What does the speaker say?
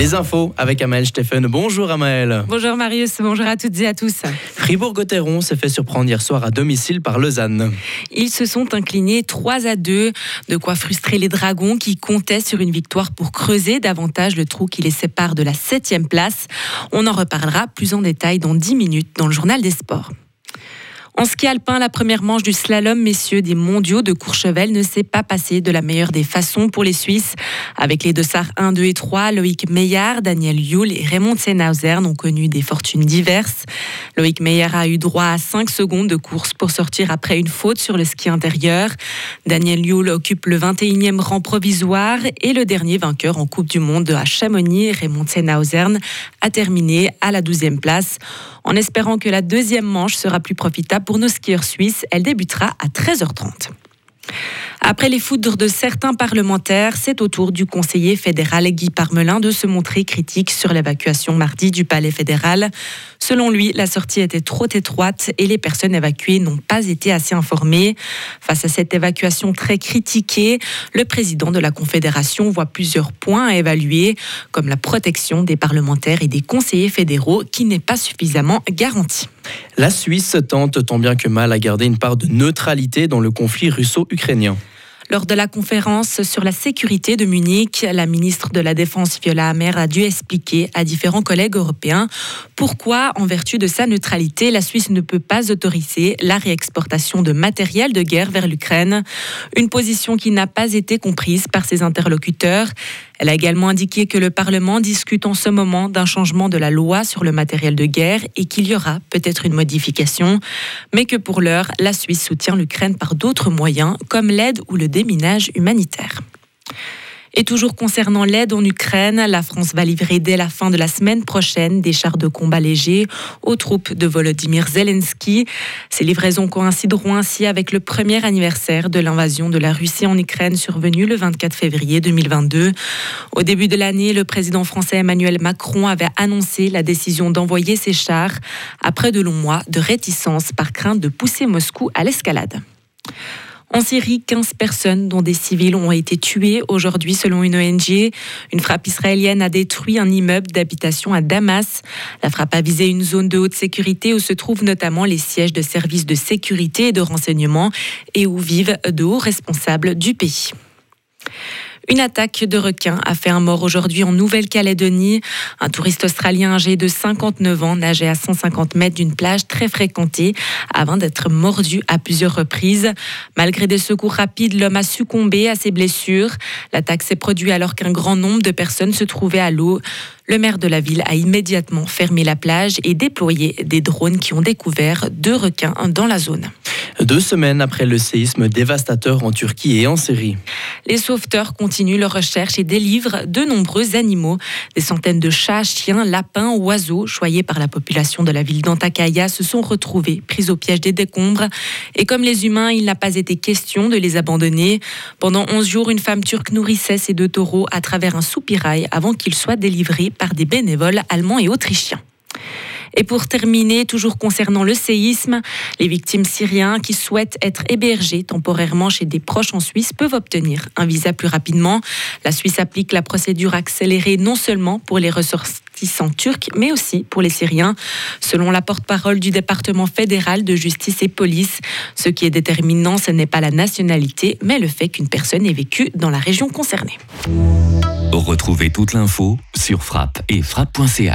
Les infos avec Amael Steffen. Bonjour Amael. Bonjour Marius, bonjour à toutes et à tous. Fribourg-Gotteron s'est fait surprendre hier soir à domicile par Lausanne. Ils se sont inclinés 3 à 2, de quoi frustrer les Dragons qui comptaient sur une victoire pour creuser davantage le trou qui les sépare de la 7 place. On en reparlera plus en détail dans 10 minutes dans le journal des sports. En ski alpin, la première manche du slalom messieurs des mondiaux de Courchevel ne s'est pas passée de la meilleure des façons pour les Suisses. Avec les dossards 1, 2 et 3, Loïc Meillard, Daniel Yule et Raymond Senhauser ont connu des fortunes diverses. Loïc Meillard a eu droit à 5 secondes de course pour sortir après une faute sur le ski intérieur. Daniel Yule occupe le 21e rang provisoire et le dernier vainqueur en Coupe du Monde à Chamonix, Raymond Senhauser, a terminé à la 12e place. En espérant que la deuxième manche sera plus profitable pour nos skieurs suisses, elle débutera à 13h30. Après les foudres de certains parlementaires, c'est au tour du conseiller fédéral Guy Parmelin de se montrer critique sur l'évacuation mardi du palais fédéral. Selon lui, la sortie était trop étroite et les personnes évacuées n'ont pas été assez informées. Face à cette évacuation très critiquée, le président de la Confédération voit plusieurs points à évaluer, comme la protection des parlementaires et des conseillers fédéraux qui n'est pas suffisamment garantie. La Suisse tente tant bien que mal à garder une part de neutralité dans le conflit russo-ukrainien. Lors de la conférence sur la sécurité de Munich, la ministre de la Défense Viola Amer a dû expliquer à différents collègues européens pourquoi, en vertu de sa neutralité, la Suisse ne peut pas autoriser la réexportation de matériel de guerre vers l'Ukraine. Une position qui n'a pas été comprise par ses interlocuteurs. Elle a également indiqué que le Parlement discute en ce moment d'un changement de la loi sur le matériel de guerre et qu'il y aura peut-être une modification, mais que pour l'heure, la Suisse soutient l'Ukraine par d'autres moyens, comme l'aide ou le déminage humanitaire. Et toujours concernant l'aide en Ukraine, la France va livrer dès la fin de la semaine prochaine des chars de combat légers aux troupes de Volodymyr Zelensky. Ces livraisons coïncideront ainsi avec le premier anniversaire de l'invasion de la Russie en Ukraine survenue le 24 février 2022. Au début de l'année, le président français Emmanuel Macron avait annoncé la décision d'envoyer ces chars après de longs mois de réticence par crainte de pousser Moscou à l'escalade. En Syrie, 15 personnes, dont des civils, ont été tuées aujourd'hui selon une ONG. Une frappe israélienne a détruit un immeuble d'habitation à Damas. La frappe a visé une zone de haute sécurité où se trouvent notamment les sièges de services de sécurité et de renseignement et où vivent de hauts responsables du pays. Une attaque de requins a fait un mort aujourd'hui en Nouvelle-Calédonie. Un touriste australien âgé de 59 ans nageait à 150 mètres d'une plage très fréquentée avant d'être mordu à plusieurs reprises. Malgré des secours rapides, l'homme a succombé à ses blessures. L'attaque s'est produite alors qu'un grand nombre de personnes se trouvaient à l'eau. Le maire de la ville a immédiatement fermé la plage et déployé des drones qui ont découvert deux requins dans la zone. Deux semaines après le séisme dévastateur en Turquie et en Syrie. Les sauveteurs continuent leurs recherches et délivrent de nombreux animaux. Des centaines de chats, chiens, lapins, oiseaux choyés par la population de la ville d'Antakya se sont retrouvés pris au piège des décombres. Et comme les humains, il n'a pas été question de les abandonner. Pendant 11 jours, une femme turque nourrissait ces deux taureaux à travers un soupirail avant qu'ils soient délivrés par des bénévoles allemands et autrichiens. Et pour terminer, toujours concernant le séisme, les victimes syriens qui souhaitent être hébergés temporairement chez des proches en Suisse peuvent obtenir un visa plus rapidement. La Suisse applique la procédure accélérée non seulement pour les ressortissants turcs, mais aussi pour les Syriens. Selon la porte-parole du département fédéral de justice et police, ce qui est déterminant, ce n'est pas la nationalité, mais le fait qu'une personne ait vécu dans la région concernée. Retrouvez toute l'info sur frappe et frappe.ch.